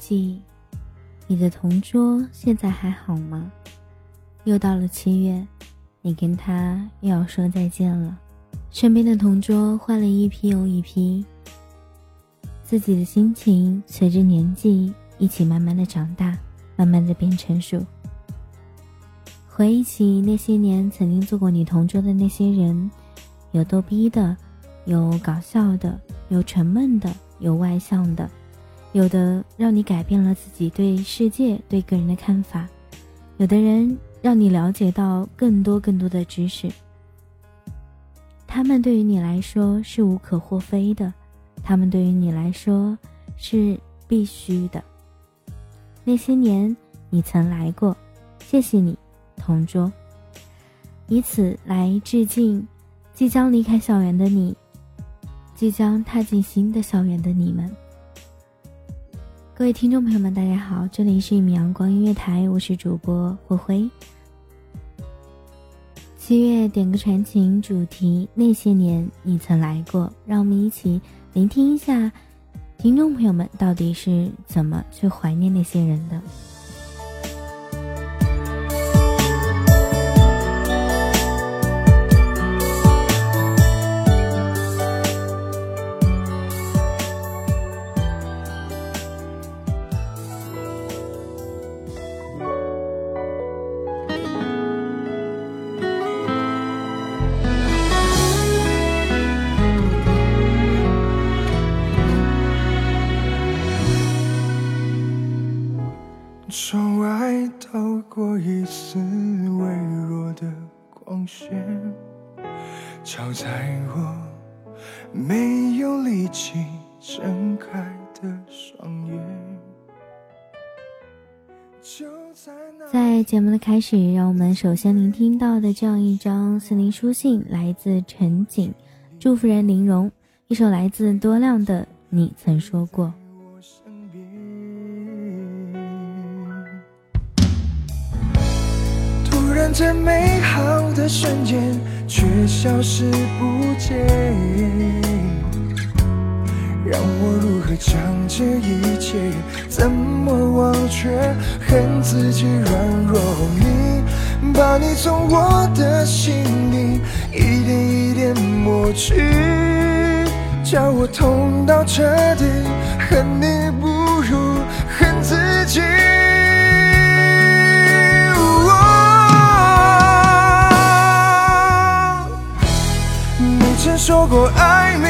记，你的同桌现在还好吗？又到了七月，你跟他又要说再见了。身边的同桌换了一批又一批，自己的心情随着年纪一起慢慢的长大，慢慢的变成熟。回忆起那些年曾经做过你同桌的那些人，有逗逼的，有搞笑的，有沉闷的，有外向的，有的让你改变了自己对世界、对个人的看法，有的人让你了解到更多更多的知识。他们对于你来说是无可厚非的，他们对于你来说是必须的。那些年你曾来过，谢谢你，同桌。以此来致敬即将离开校园的你，即将踏进新的校园的你们。各位听众朋友们，大家好，这里是一米阳光音乐台，我是主播灰灰。七月点歌传情主题，那些年你曾来过，让我们一起聆听一下，听众朋友们到底是怎么去怀念那些人的。双眼。就在那在节目的开始，让我们首先聆听到的这样一张森林书信，来自陈景，祝福人林荣，一首来自多亮的《你曾说过》。我身边，突然间美好的瞬间却消失不见，让我如何将这一切怎么忘却？恨自己软弱，你把你从我的心里一点一点抹去。叫我痛到彻底，恨你不如恨自己。你曾说过爱你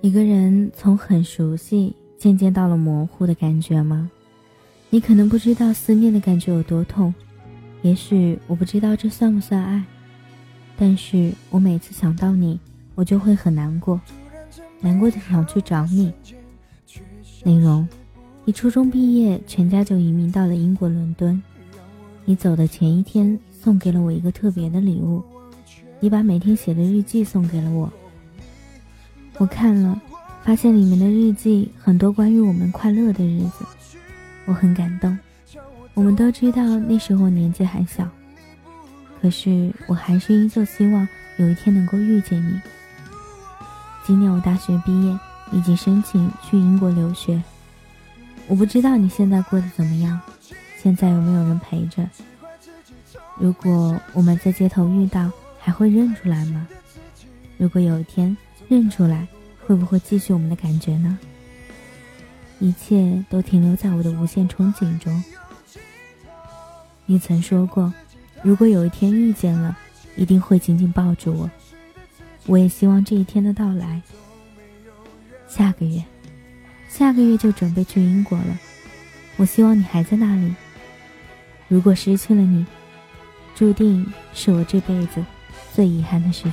一个人从很熟悉渐渐到了模糊的感觉吗？你可能不知道思念的感觉有多痛，也许我不知道这算不算爱，但是我每次想到你，我就会很难过，难过的想去找你。林荣，你初中毕业，全家就移民到了英国伦敦。你走的前一天，送给了我一个特别的礼物，你把每天写的日记送给了我。我看了，发现里面的日记很多关于我们快乐的日子，我很感动。我们都知道那时候年纪还小，可是我还是依旧希望有一天能够遇见你。今年我大学毕业，已经申请去英国留学。我不知道你现在过得怎么样，现在有没有人陪着？如果我们在街头遇到，还会认出来吗？如果有一天，认出来，会不会继续我们的感觉呢？一切都停留在我的无限憧憬中。你曾说过，如果有一天遇见了，一定会紧紧抱住我。我也希望这一天的到来。下个月，下个月就准备去英国了。我希望你还在那里。如果失去了你，注定是我这辈子最遗憾的事情。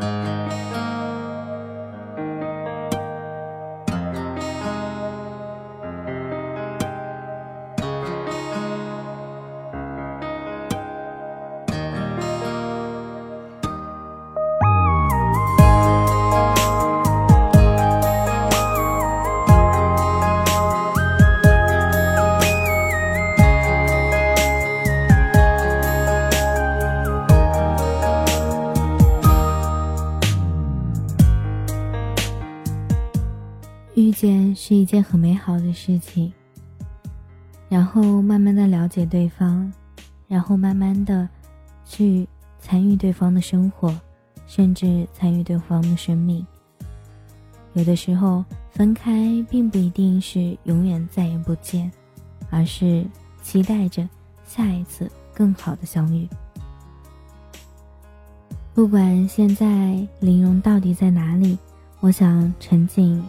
遇好的事情，然后慢慢的了解对方，然后慢慢的去参与对方的生活，甚至参与对方的生命。有的时候分开并不一定是永远再也不见，而是期待着下一次更好的相遇。不管现在玲珑到底在哪里，我想陈静。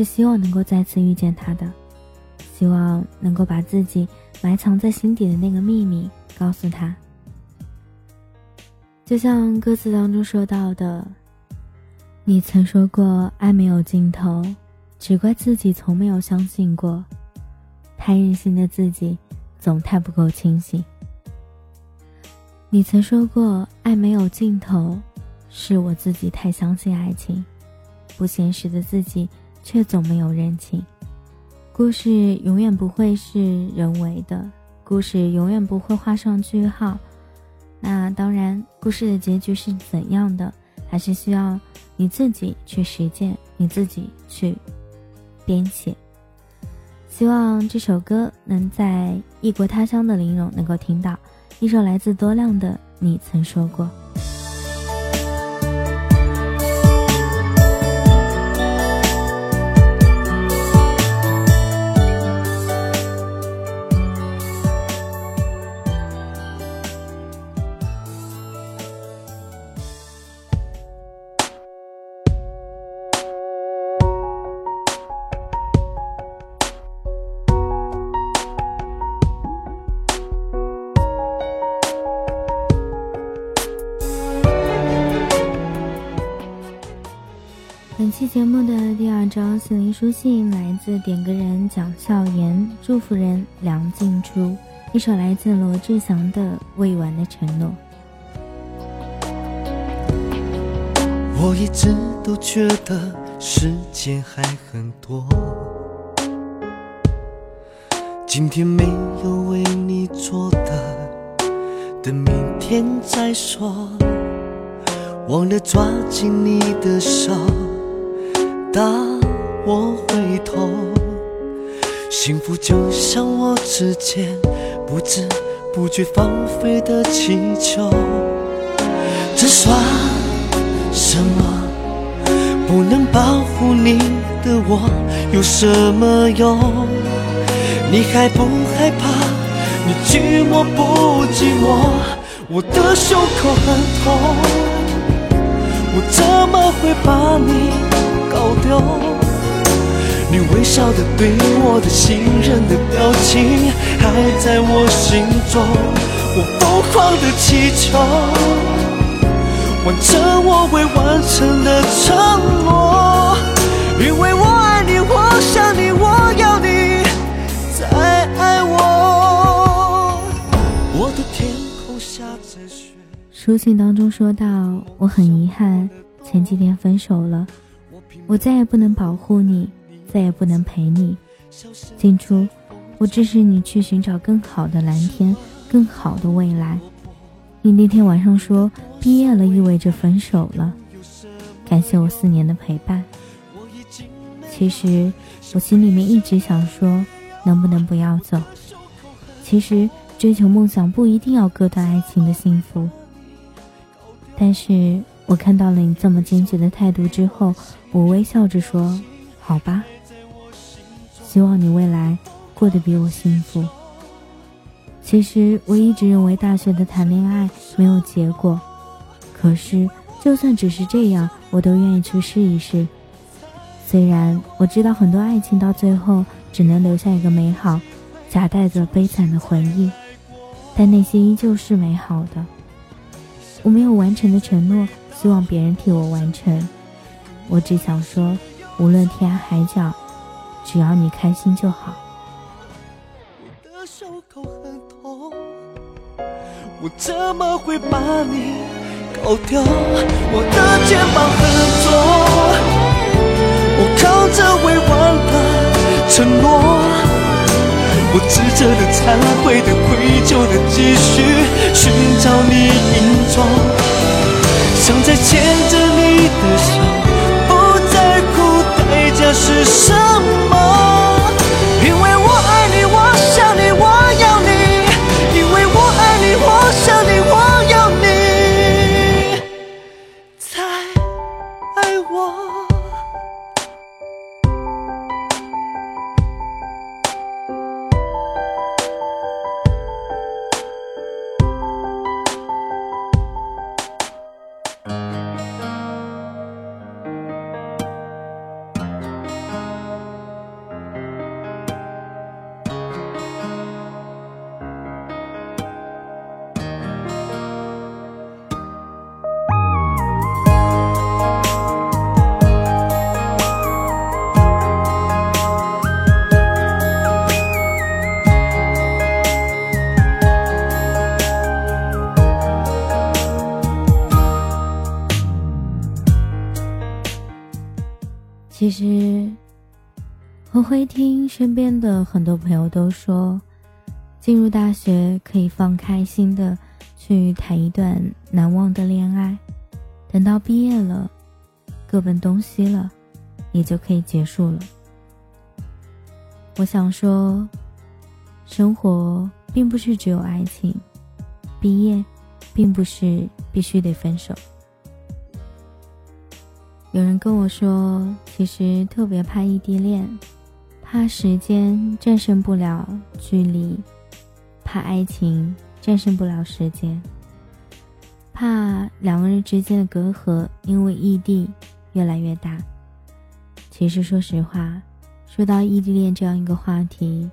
是希望能够再次遇见他的，希望能够把自己埋藏在心底的那个秘密告诉他。就像歌词当中说到的：“你曾说过爱没有尽头，只怪自己从没有相信过，太任性的自己总太不够清醒。”你曾说过爱没有尽头，是我自己太相信爱情，不现实的自己。却总没有人情，故事永远不会是人为的，故事永远不会画上句号。那当然，故事的结局是怎样的，还是需要你自己去实践，你自己去编写。希望这首歌能在异国他乡的玲珑能够听到，一首来自多亮的《你曾说过》。二张心灵书信来自点歌人蒋笑言，祝福人梁静初，一首来自罗志祥的《未完的承诺》。我一直都觉得时间还很多，今天没有为你做的，等明天再说。忘了抓紧你的手，带我回头。幸福就像我指尖不知不觉放飞的气球，这算什么？不能保护你的我有什么用？你害不害怕？你寂寞不寂寞？我的胸口很痛。我怎么会把你搞丢？你微笑的对我的信任的表情还在我心中，我疯狂的祈求，完成我未完成的承诺。因为我爱你，我想你，我要你再爱我。我的天空下着雪。书信当中说到，我很遗憾前几天分手了，我再也不能保护你，再也不能陪你。静初，我支持你去寻找更好的蓝天，更好的未来。你那天晚上说毕业了意味着分手了，感谢我四年的陪伴。其实我心里面一直想说，能不能不要走？其实追求梦想不一定要割断爱情的幸福。但是我看到了你这么坚决的态度之后，我微笑着说：“好吧，希望你未来过得比我幸福。”其实我一直认为大学的谈恋爱没有结果，可是就算只是这样，我都愿意去试一试。虽然我知道很多爱情到最后只能留下一个美好，夹带着悲惨的回忆，但那些依旧是美好的。我没有完成的承诺，希望别人替我完成。我只想说，无论天涯海角，只要你开心就好。我的胸口很痛，我怎么会把你搞掉？我的肩膀很重，我靠着未完的承诺，我执着的、忏悔的、愧疚的，继续寻找你影踪。想再牵着你的手，不在乎代价是什么，其实，我会听身边的很多朋友都说，进入大学可以放开心的去谈一段难忘的恋爱，等到毕业了，各奔东西了，也就可以结束了。我想说，生活并不是只有爱情，毕业，并不是必须得分手。有人跟我说，其实特别怕异地恋，怕时间战胜不了距离，怕爱情战胜不了时间，怕两个人之间的隔阂因为异地越来越大。其实说实话，说到异地恋这样一个话题，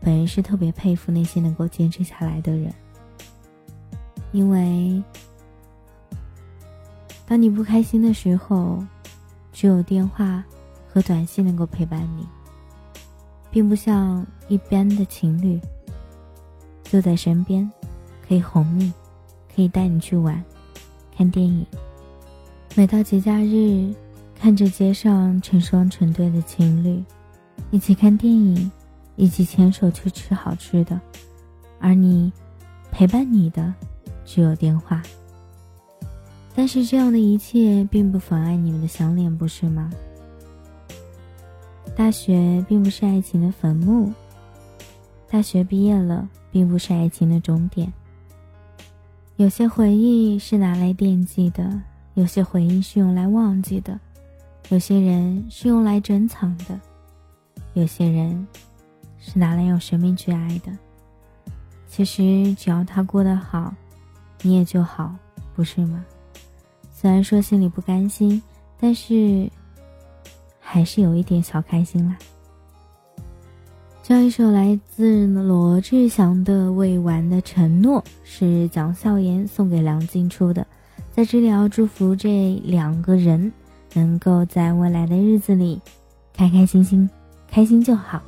本人是特别佩服那些能够坚持下来的人，因为。当你不开心的时候，只有电话和短信能够陪伴你，并不像一般的情侣，就在身边，可以哄你，可以带你去玩、看电影。每到节假日，看着街上成双成对的情侣，一起看电影，一起牵手去吃好吃的，而你陪伴你的只有电话。但是这样的一切并不妨碍你们的相恋，不是吗？大学并不是爱情的坟墓，大学毕业了并不是爱情的终点。有些回忆是拿来惦记的，有些回忆是用来忘记的，有些人是用来珍藏的，有些人是拿来用生命去爱的。其实只要他过得好，你也就好，不是吗？虽然说心里不甘心，但是还是有一点小开心啦。这一首来自罗志祥的《未完的承诺》是蒋孝严送给梁静初的，在这里要祝福这两个人能够在未来的日子里开开心心，开心就好。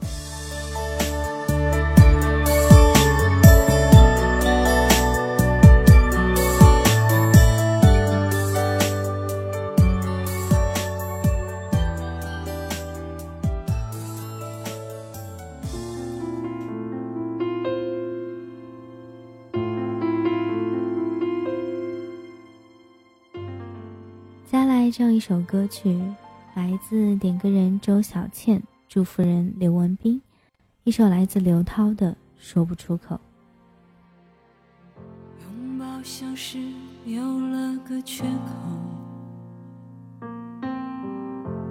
这样一首歌曲，来自点歌人周小倩，祝福人刘文斌，一首来自刘涛的《说不出口》。拥抱像是有了个缺口，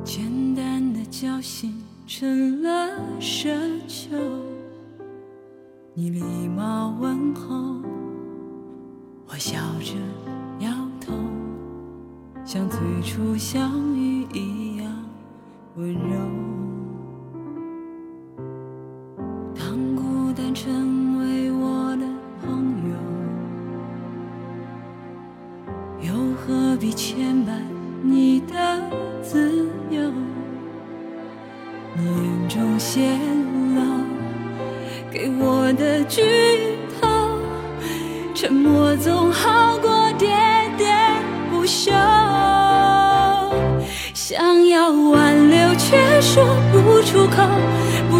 简单的交心成了奢求。你礼貌问候，我笑着。像最初相遇一样温柔。当孤单成为我的朋友，又何必牵绊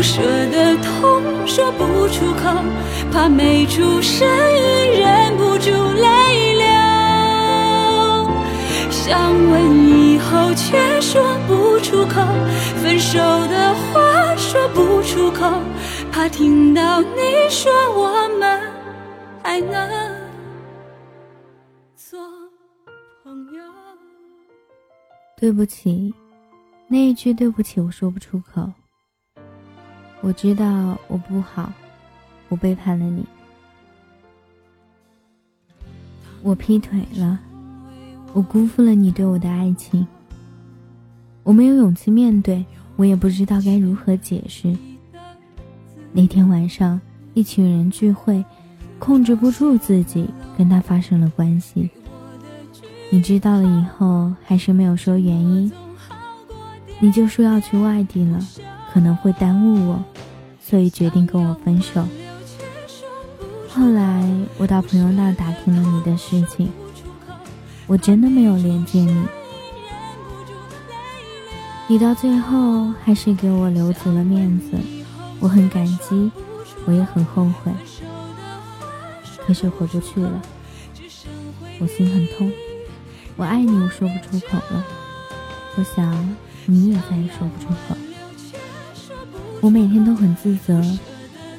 舍的痛说不出口，怕没出声音忍不住泪流。想问以后却说不出口，分手的话说不出口，怕听到你说我们还能做朋友。对不起，那一句对不起我说不出口。我知道我不好，我背叛了你，我劈腿了，我辜负了你对我的爱情。我没有勇气面对，我也不知道该如何解释。那天晚上，一群人聚会，控制不住自己，跟他发生了关系。你知道了以后，还是没有说原因。你就说要去外地了，可能会耽误我，所以决定跟我分手。后来我到朋友那打听了你的事情，我真的没有连接你。你到最后还是给我留足了面子，我很感激，我也很后悔。可是回不去了，我心很痛。我爱你，我说不出口了。我想你也再也说不出口。我每天都很自责，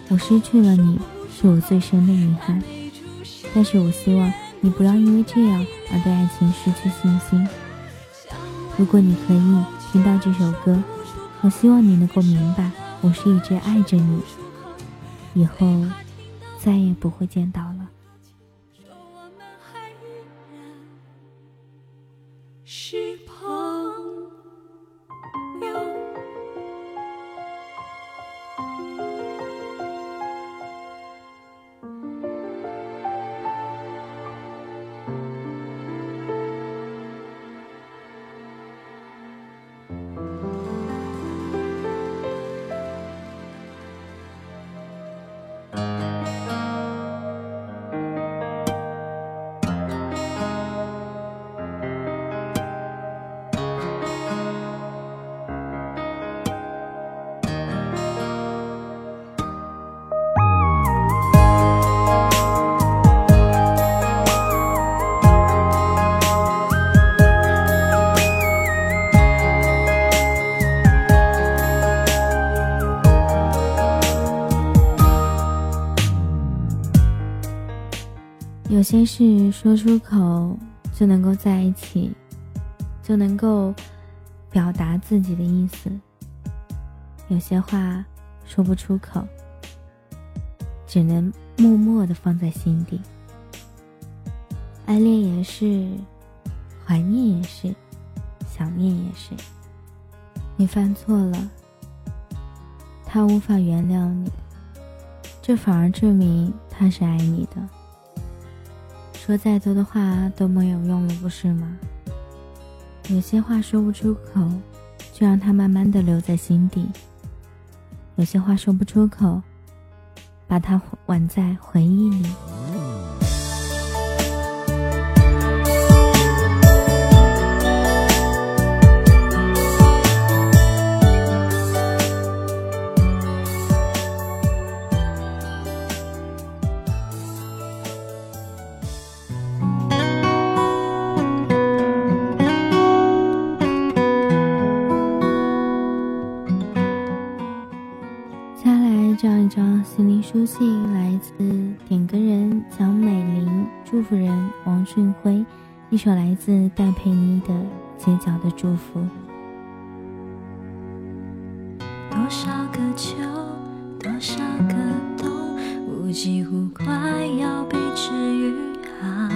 我失去了你是我最深的遗憾。但是我希望你不要因为这样而对爱情失去信心。如果你可以听到这首歌，我希望你能够明白，我是一直爱着你，以后再也不会见到些事说出口就能够在一起，就能够表达自己的意思；有些话说不出口，只能默默的放在心底。爱恋也是，怀念也是，想念也是。你犯错了，他无法原谅你，这反而证明他是爱你的。说再多的话都没有用了，不是吗？有些话说不出口，就让它慢慢的留在心底；有些话说不出口，把它挽在回忆里。的祝福》。多少个秋，多少个冬，我几乎快要被治愈好，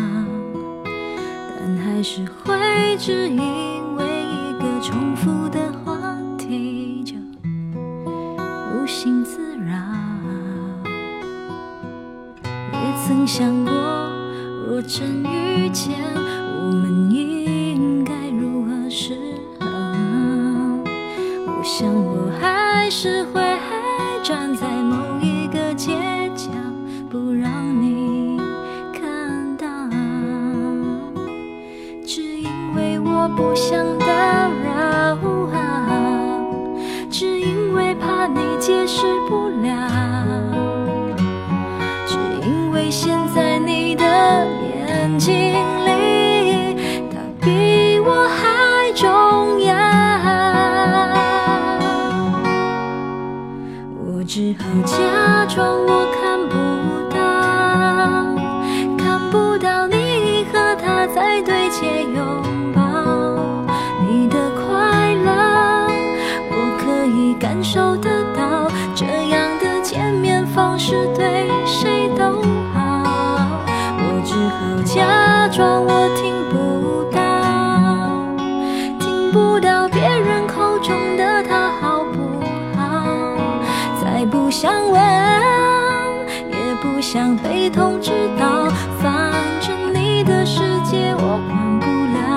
但还是会只因为一个重复的话题就无心自扰。也曾想过，若真遇见，面方式对谁都好，我只好。假装我听不到，听不到别人口中的他好不好？再不想问，也不想被通知到，反正你的世界我管不了。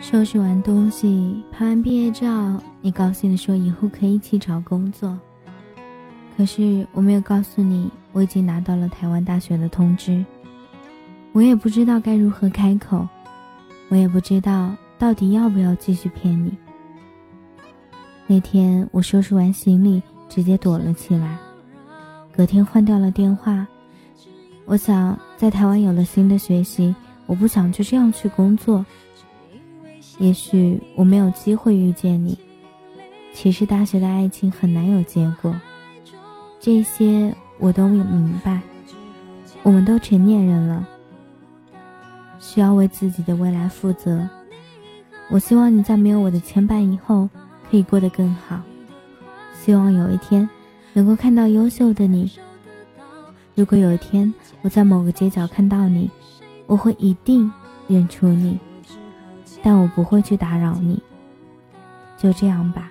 收拾完东西，拍完毕业照，你高兴的说以后可以一起找工作。可是我没有告诉你，我已经拿到了台湾大学的通知。我也不知道该如何开口，我也不知道到底要不要继续骗你。那天我收拾完行李，直接躲了起来。隔天换掉了电话。我想在台湾有了新的学习，我不想就这样去工作。也许我没有机会遇见你。其实大学的爱情很难有结果。这些我都明白，我们都成年人了，需要为自己的未来负责。我希望你在没有我的牵绊以后，可以过得更好。希望有一天能够看到优秀的你。如果有一天我在某个街角看到你，我会一定认出你，但我不会去打扰你。就这样吧，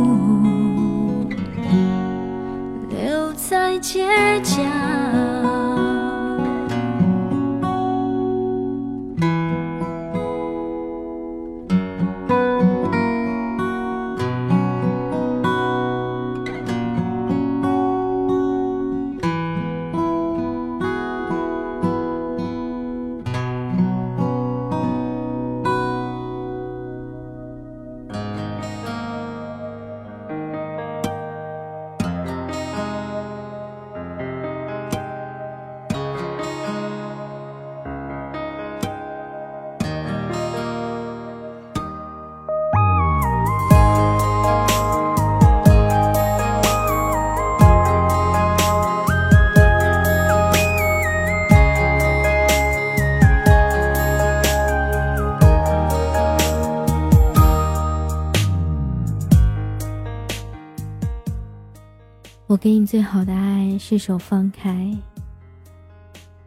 我给你最好的爱是手放开。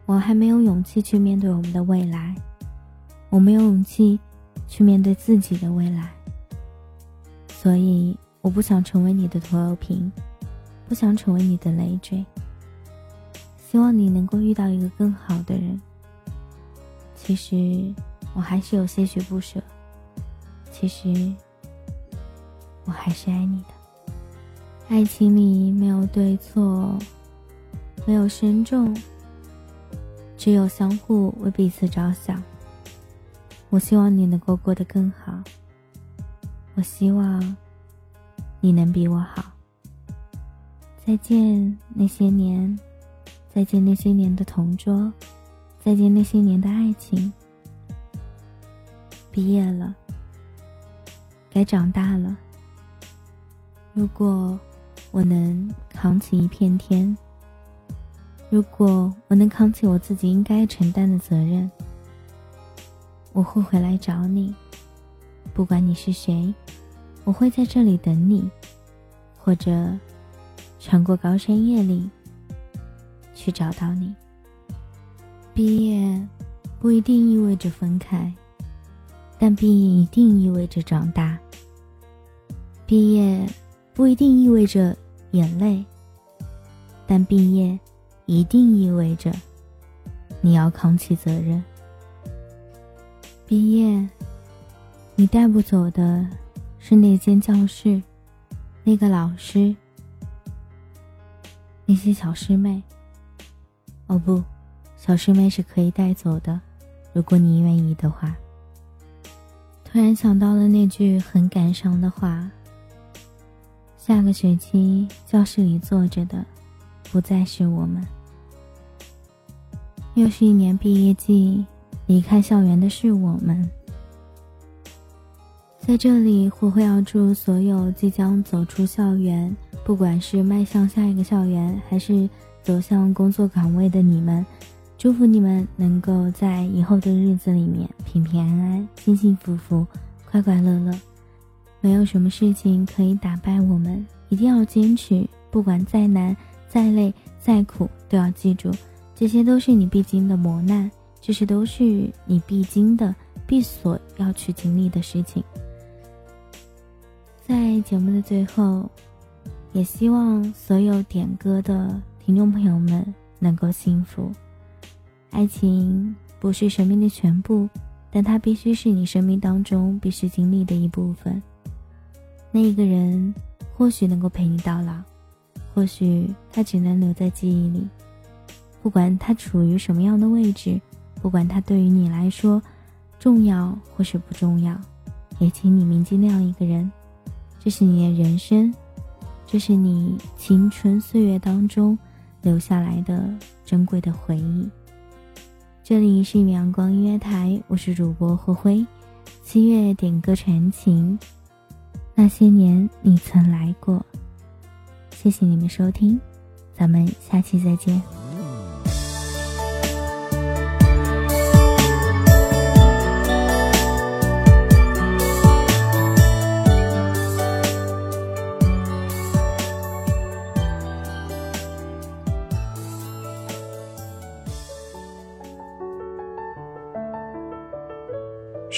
我还没有勇气去面对我们的未来，我没有勇气去面对自己的未来，所以我不想成为你的拖油瓶，不想成为你的累赘。希望你能够遇到一个更好的人。其实我还是有些许不舍，其实我还是爱你的。爱情里没有对错，没有深重。只有相互为彼此着想。我希望你能够过得更好。我希望你能比我好。再见那些年，再见那些年的同桌，再见那些年的爱情。毕业了，该长大了。如果我能扛起一片天。如果我能扛起我自己应该承担的责任，我会回来找你。不管你是谁，我会在这里等你，或者穿过高山夜岭去找到你。毕业不一定意味着分开，但毕业一定意味着长大。毕业不一定意味着眼泪，但毕业。一定意味着你要扛起责任。毕业，你带不走的是那间教室，那个老师，那些小师妹。哦不，小师妹是可以带走的，如果你愿意的话。突然想到了那句很感伤的话：下个学期教室里坐着的，不再是我们。又是一年毕业季，离开校园的是我们。在这里，我会要祝所有即将走出校园，不管是迈向下一个校园，还是走向工作岗位的你们，祝福你们能够在以后的日子里面平平安安、幸幸福福、快快乐乐。没有什么事情可以打败我们，一定要坚持，不管再难、再累、再苦，都要记住。这些都是你必经的磨难，这些都是你必经的、必所要去经历的事情。在节目的最后，也希望所有点歌的听众朋友们能够幸福。爱情不是生命的全部，但它必须是你生命当中必须经历的一部分。那一个人或许能够陪你到老，或许他只能留在记忆里。不管他处于什么样的位置，不管他对于你来说重要或是不重要，也请你铭记那样一个人。这是你的人生，这是你青春岁月当中留下来的珍贵的回忆。这里是一阳光音乐台，我是主播霍辉。七月点歌传情，那些年你曾来过。谢谢你们收听，咱们下期再见。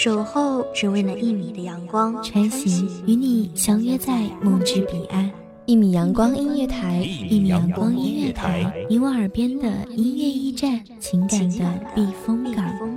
守候只为那一米的阳光，穿行与你相约在梦之彼岸。一米阳光音乐台，一米阳光音乐台，你我耳边的音乐驿站，情感的避风港。